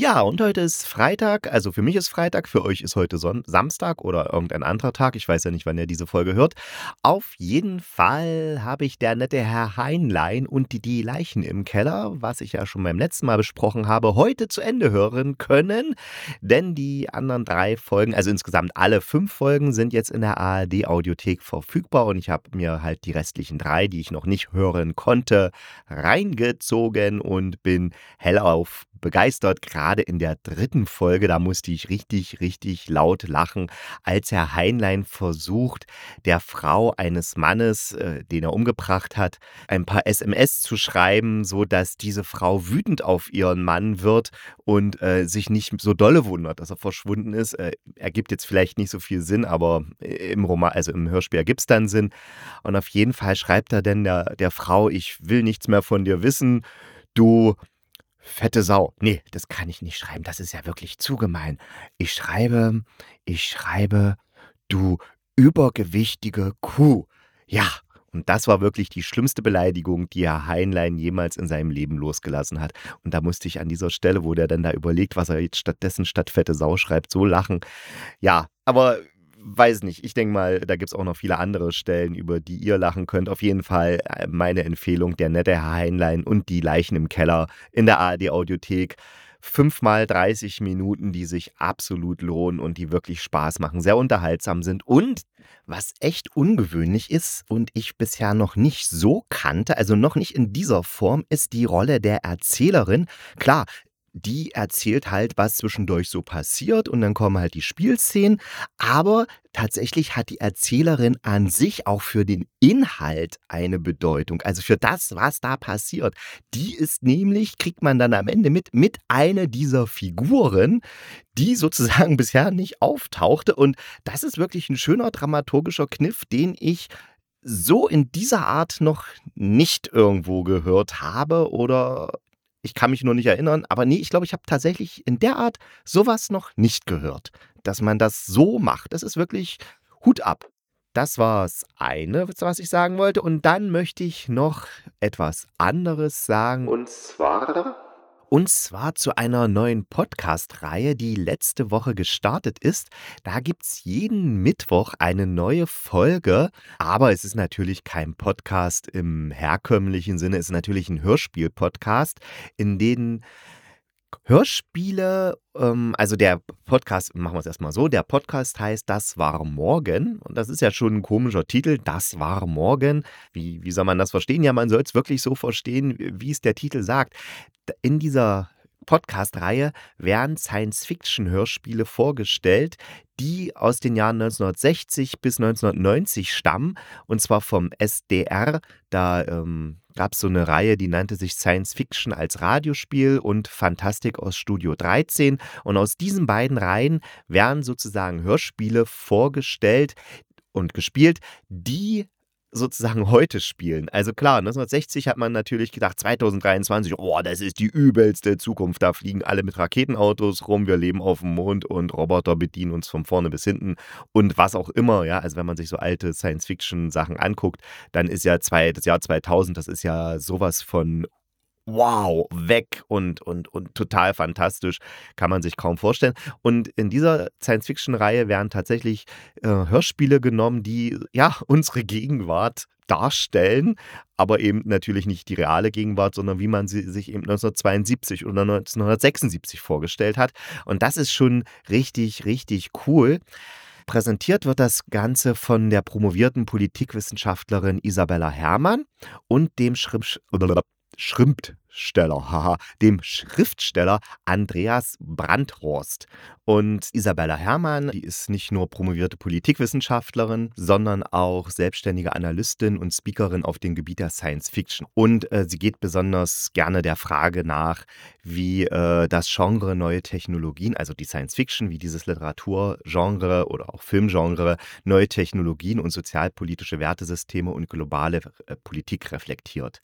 Ja, und heute ist Freitag. Also für mich ist Freitag, für euch ist heute Son Samstag oder irgendein anderer Tag. Ich weiß ja nicht, wann ihr diese Folge hört. Auf jeden Fall habe ich der nette Herr Heinlein und die, die Leichen im Keller, was ich ja schon beim letzten Mal besprochen habe, heute zu Ende hören können. Denn die anderen drei Folgen, also insgesamt alle fünf Folgen, sind jetzt in der ARD-Audiothek verfügbar. Und ich habe mir halt die restlichen drei, die ich noch nicht hören konnte, reingezogen und bin hellauf begeistert. Gerade in der dritten Folge, da musste ich richtig, richtig laut lachen, als Herr Heinlein versucht, der Frau eines Mannes, äh, den er umgebracht hat, ein paar SMS zu schreiben, so dass diese Frau wütend auf ihren Mann wird und äh, sich nicht so dolle wundert, dass er verschwunden ist. Äh, ergibt jetzt vielleicht nicht so viel Sinn, aber im Roman, also im Hörspiel ergibt es dann Sinn. Und auf jeden Fall schreibt er dann der, der Frau, ich will nichts mehr von dir wissen. Du Fette Sau. Nee, das kann ich nicht schreiben. Das ist ja wirklich zu gemein. Ich schreibe, ich schreibe, du übergewichtige Kuh. Ja, und das war wirklich die schlimmste Beleidigung, die Herr Heinlein jemals in seinem Leben losgelassen hat. Und da musste ich an dieser Stelle, wo der dann da überlegt, was er jetzt stattdessen statt fette Sau schreibt, so lachen. Ja, aber weiß nicht. Ich denke mal, da gibt es auch noch viele andere Stellen, über die ihr lachen könnt. Auf jeden Fall äh, meine Empfehlung, der nette Herr Heinlein und die Leichen im Keller in der ARD-Audiothek. Fünfmal 30 Minuten, die sich absolut lohnen und die wirklich Spaß machen, sehr unterhaltsam sind und was echt ungewöhnlich ist und ich bisher noch nicht so kannte, also noch nicht in dieser Form, ist die Rolle der Erzählerin. Klar, die erzählt halt, was zwischendurch so passiert und dann kommen halt die Spielszenen. Aber tatsächlich hat die Erzählerin an sich auch für den Inhalt eine Bedeutung. Also für das, was da passiert. Die ist nämlich, kriegt man dann am Ende mit, mit einer dieser Figuren, die sozusagen bisher nicht auftauchte. Und das ist wirklich ein schöner dramaturgischer Kniff, den ich so in dieser Art noch nicht irgendwo gehört habe oder ich kann mich nur nicht erinnern, aber nee, ich glaube, ich habe tatsächlich in der Art sowas noch nicht gehört, dass man das so macht. Das ist wirklich Hut ab. Das war das eine, was ich sagen wollte. Und dann möchte ich noch etwas anderes sagen. Und zwar und zwar zu einer neuen Podcast-Reihe, die letzte Woche gestartet ist. Da gibt es jeden Mittwoch eine neue Folge. Aber es ist natürlich kein Podcast im herkömmlichen Sinne. Es ist natürlich ein Hörspiel-Podcast, in dem Hörspiele, ähm, also der Podcast, machen wir es erstmal so, der Podcast heißt Das war morgen und das ist ja schon ein komischer Titel, Das war morgen. Wie, wie soll man das verstehen? Ja, man soll es wirklich so verstehen, wie es der Titel sagt. In dieser Podcast-Reihe werden Science-Fiction-Hörspiele vorgestellt, die aus den Jahren 1960 bis 1990 stammen, und zwar vom SDR. Da ähm, gab es so eine Reihe, die nannte sich Science Fiction als Radiospiel und Fantastik aus Studio 13. Und aus diesen beiden Reihen werden sozusagen Hörspiele vorgestellt und gespielt, die sozusagen heute spielen. Also klar, 1960 hat man natürlich gedacht, 2023, oh, das ist die übelste Zukunft. Da fliegen alle mit Raketenautos rum, wir leben auf dem Mond und Roboter bedienen uns von vorne bis hinten und was auch immer. Ja, also wenn man sich so alte Science-Fiction-Sachen anguckt, dann ist ja zwei, das Jahr 2000, das ist ja sowas von wow, weg und, und, und total fantastisch, kann man sich kaum vorstellen. Und in dieser Science-Fiction-Reihe werden tatsächlich äh, Hörspiele genommen, die ja unsere Gegenwart darstellen, aber eben natürlich nicht die reale Gegenwart, sondern wie man sie sich eben 1972 oder 1976 vorgestellt hat. Und das ist schon richtig, richtig cool. Präsentiert wird das Ganze von der promovierten Politikwissenschaftlerin Isabella Herrmann und dem Schrift Schrimpt, Schriftsteller, haha, dem Schriftsteller Andreas Brandhorst. Und Isabella Herrmann, die ist nicht nur promovierte Politikwissenschaftlerin, sondern auch selbstständige Analystin und Speakerin auf dem Gebiet der Science Fiction. Und äh, sie geht besonders gerne der Frage nach, wie äh, das Genre neue Technologien, also die Science Fiction, wie dieses Literaturgenre oder auch Filmgenre neue Technologien und sozialpolitische Wertesysteme und globale äh, Politik reflektiert.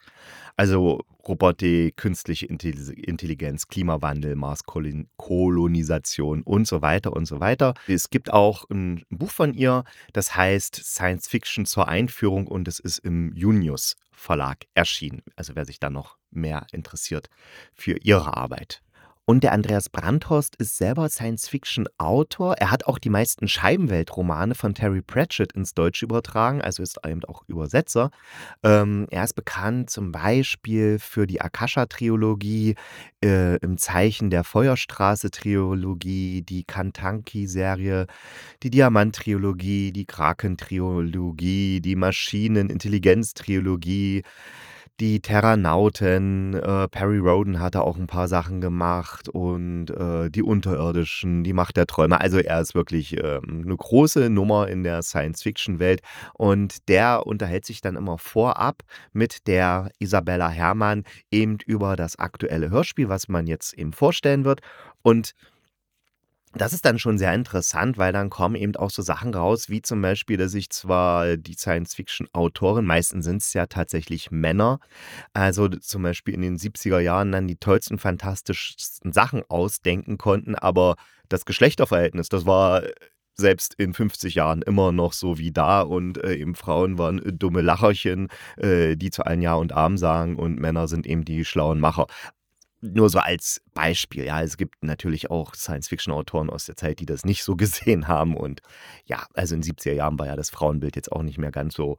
Also Robotik, künstliche Intelligenz, Klimawandel, Marskolonisation und so weiter und so weiter. Es gibt auch ein Buch von ihr, das heißt Science Fiction zur Einführung und es ist im Junius Verlag erschienen. Also wer sich da noch mehr interessiert für ihre Arbeit. Und der Andreas Brandhorst ist selber Science-Fiction-Autor. Er hat auch die meisten Scheibenwelt-Romane von Terry Pratchett ins Deutsche übertragen, also ist eben auch Übersetzer. Ähm, er ist bekannt zum Beispiel für die Akasha-Trilogie, äh, im Zeichen der Feuerstraße-Trilogie, die Kantanki-Serie, die Diamant-Trilogie, die Kraken-Trilogie, die Maschinen-Intelligenz-Trilogie die Terranauten, äh, Perry Roden hatte auch ein paar Sachen gemacht und äh, die Unterirdischen, die Macht der Träume. Also er ist wirklich ähm, eine große Nummer in der Science-Fiction-Welt und der unterhält sich dann immer vorab mit der Isabella Herrmann eben über das aktuelle Hörspiel, was man jetzt eben vorstellen wird und das ist dann schon sehr interessant, weil dann kommen eben auch so Sachen raus, wie zum Beispiel, dass sich zwar die Science-Fiction-Autoren, meistens sind es ja tatsächlich Männer, also zum Beispiel in den 70er Jahren dann die tollsten, fantastischsten Sachen ausdenken konnten, aber das Geschlechterverhältnis, das war selbst in 50 Jahren immer noch so wie da und äh, eben Frauen waren äh, dumme Lacherchen, äh, die zu allen Ja und Arm sagen und Männer sind eben die schlauen Macher. Nur so als Beispiel, ja, es gibt natürlich auch Science-Fiction-Autoren aus der Zeit, die das nicht so gesehen haben. Und ja, also in den 70er Jahren war ja das Frauenbild jetzt auch nicht mehr ganz so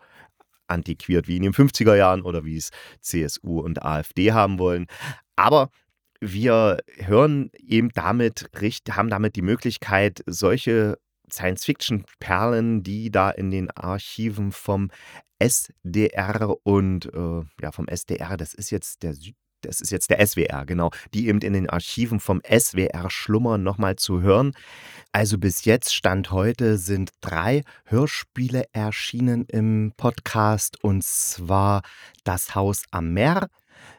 antiquiert wie in den 50er Jahren oder wie es CSU und AfD haben wollen. Aber wir hören eben damit, haben damit die Möglichkeit, solche Science-Fiction-Perlen, die da in den Archiven vom SDR und äh, ja, vom SDR, das ist jetzt der Süd das ist jetzt der SWR, genau, die eben in den Archiven vom SWR schlummern, nochmal zu hören. Also bis jetzt, Stand heute, sind drei Hörspiele erschienen im Podcast und zwar Das Haus am Meer,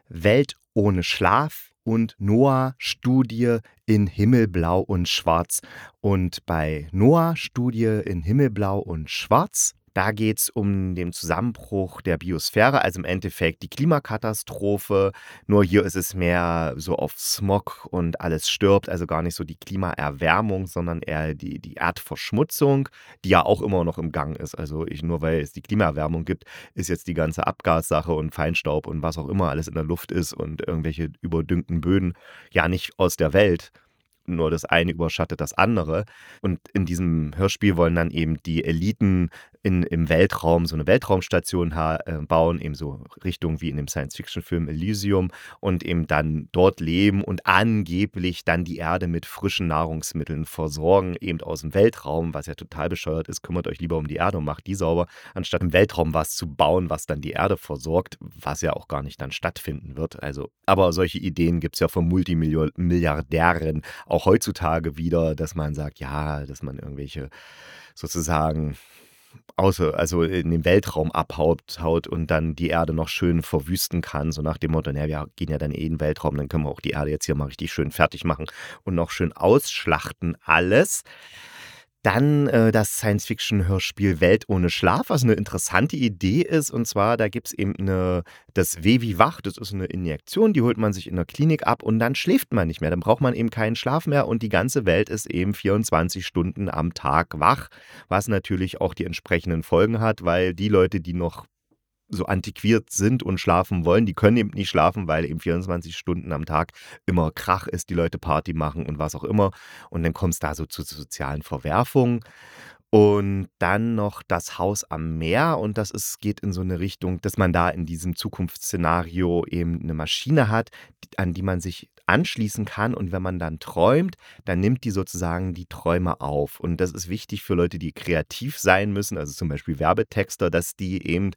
Welt ohne Schlaf und Noah Studie in Himmelblau und Schwarz. Und bei Noah Studie in Himmelblau und Schwarz da geht es um den Zusammenbruch der Biosphäre, also im Endeffekt die Klimakatastrophe. Nur hier ist es mehr so auf Smog und alles stirbt, also gar nicht so die Klimaerwärmung, sondern eher die, die Erdverschmutzung, die ja auch immer noch im Gang ist. Also ich, nur weil es die Klimaerwärmung gibt, ist jetzt die ganze Abgassache und Feinstaub und was auch immer alles in der Luft ist und irgendwelche überdüngten Böden ja nicht aus der Welt nur das eine überschattet das andere. Und in diesem Hörspiel wollen dann eben die Eliten in, im Weltraum so eine Weltraumstation äh, bauen, eben so Richtung wie in dem Science-Fiction-Film Elysium und eben dann dort leben und angeblich dann die Erde mit frischen Nahrungsmitteln versorgen, eben aus dem Weltraum, was ja total bescheuert ist. Kümmert euch lieber um die Erde und macht die sauber, anstatt im Weltraum was zu bauen, was dann die Erde versorgt, was ja auch gar nicht dann stattfinden wird. Also, aber solche Ideen gibt es ja von Multimilliardären auch heutzutage wieder, dass man sagt, ja, dass man irgendwelche sozusagen außer, also in den Weltraum abhaut haut und dann die Erde noch schön verwüsten kann. So nach dem Motto, naja, wir gehen ja dann eh in den Weltraum, dann können wir auch die Erde jetzt hier mal richtig schön fertig machen und noch schön ausschlachten alles. Dann äh, das Science-Fiction-Hörspiel Welt ohne Schlaf, was eine interessante Idee ist. Und zwar, da gibt es eben eine, das Wevi Wach, das ist eine Injektion, die holt man sich in der Klinik ab und dann schläft man nicht mehr. Dann braucht man eben keinen Schlaf mehr und die ganze Welt ist eben 24 Stunden am Tag wach, was natürlich auch die entsprechenden Folgen hat, weil die Leute, die noch so antiquiert sind und schlafen wollen, die können eben nicht schlafen, weil eben 24 Stunden am Tag immer Krach ist, die Leute Party machen und was auch immer. Und dann kommt es da so zu sozialen Verwerfungen. Und dann noch das Haus am Meer. Und das ist, geht in so eine Richtung, dass man da in diesem Zukunftsszenario eben eine Maschine hat, an die man sich anschließen kann. Und wenn man dann träumt, dann nimmt die sozusagen die Träume auf. Und das ist wichtig für Leute, die kreativ sein müssen, also zum Beispiel Werbetexter, dass die eben,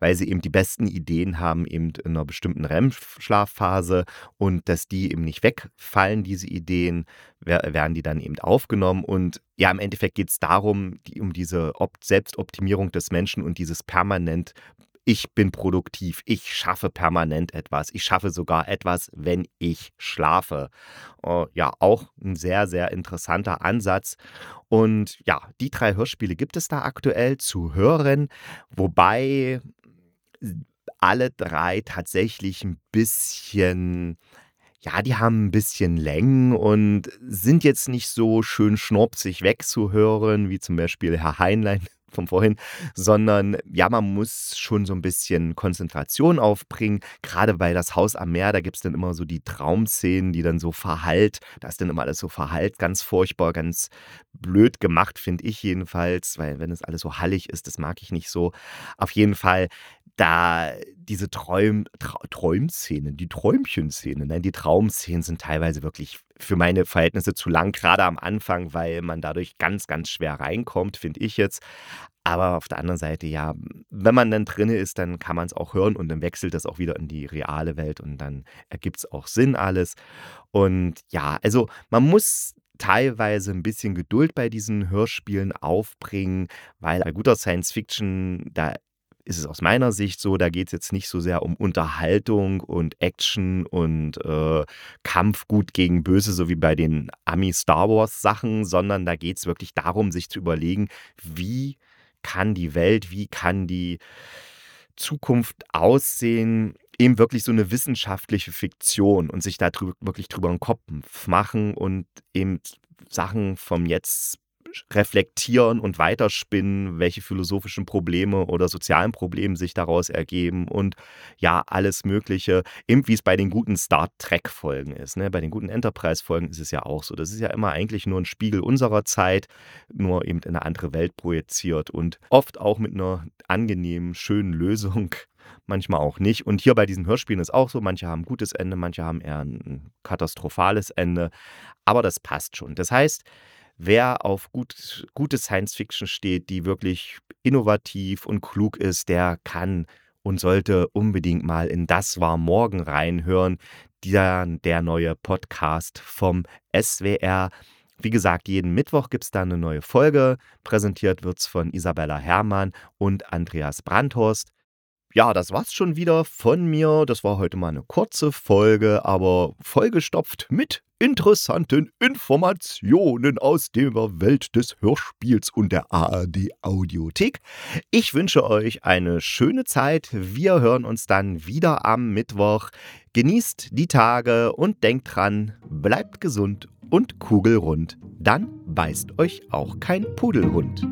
weil sie eben die besten Ideen haben, eben in einer bestimmten REM-Schlafphase und dass die eben nicht wegfallen, diese Ideen, werden die dann eben aufgenommen. Und ja, im Endeffekt geht es darum, die, um diese Selbstoptimierung des Menschen und dieses permanent ich bin produktiv, ich schaffe permanent etwas, ich schaffe sogar etwas, wenn ich schlafe. Uh, ja, auch ein sehr, sehr interessanter Ansatz. Und ja, die drei Hörspiele gibt es da aktuell zu hören, wobei alle drei tatsächlich ein bisschen ja, die haben ein bisschen Längen und sind jetzt nicht so schön schnurpsig wegzuhören, wie zum Beispiel Herr Heinlein von vorhin, sondern ja, man muss schon so ein bisschen Konzentration aufbringen. Gerade bei Das Haus am Meer, da gibt es dann immer so die Traumszenen, die dann so verhallt. Da ist dann immer alles so verhallt, ganz furchtbar, ganz blöd gemacht, finde ich jedenfalls, weil wenn es alles so hallig ist, das mag ich nicht so. Auf jeden Fall, da diese Träum, Tra Träumszenen, die Träumchenszenen, nein, die Traumszenen sind teilweise wirklich für meine Verhältnisse zu lang, gerade am Anfang, weil man dadurch ganz, ganz schwer reinkommt, finde ich jetzt. Aber auf der anderen Seite, ja, wenn man dann drin ist, dann kann man es auch hören und dann wechselt das auch wieder in die reale Welt und dann ergibt es auch Sinn alles. Und ja, also man muss teilweise ein bisschen Geduld bei diesen Hörspielen aufbringen, weil bei guter Science Fiction, da ist es aus meiner Sicht so, da geht es jetzt nicht so sehr um Unterhaltung und Action und äh, Kampf gut gegen böse, so wie bei den Ami-Star Wars-Sachen, sondern da geht es wirklich darum, sich zu überlegen, wie kann die Welt, wie kann die Zukunft aussehen, eben wirklich so eine wissenschaftliche Fiktion und sich da drüber, wirklich drüber einen Kopf machen und eben Sachen vom Jetzt reflektieren und weiterspinnen, welche philosophischen Probleme oder sozialen Probleme sich daraus ergeben und ja, alles Mögliche, eben wie es bei den guten Star Trek-Folgen ist. Ne? Bei den guten Enterprise-Folgen ist es ja auch so. Das ist ja immer eigentlich nur ein Spiegel unserer Zeit, nur eben in eine andere Welt projiziert und oft auch mit einer angenehmen, schönen Lösung manchmal auch nicht. Und hier bei diesen Hörspielen ist auch so, manche haben ein gutes Ende, manche haben eher ein katastrophales Ende, aber das passt schon. Das heißt, wer auf gut, gute Science-Fiction steht, die wirklich innovativ und klug ist, der kann und sollte unbedingt mal in Das war morgen reinhören, der, der neue Podcast vom SWR. Wie gesagt, jeden Mittwoch gibt es da eine neue Folge. Präsentiert wird es von Isabella Herrmann und Andreas Brandhorst. Ja, das war's schon wieder von mir. Das war heute mal eine kurze Folge, aber vollgestopft mit interessanten Informationen aus der Welt des Hörspiels und der ARD Audiothek. Ich wünsche euch eine schöne Zeit. Wir hören uns dann wieder am Mittwoch. Genießt die Tage und denkt dran, bleibt gesund und kugelrund. Dann beißt euch auch kein Pudelhund.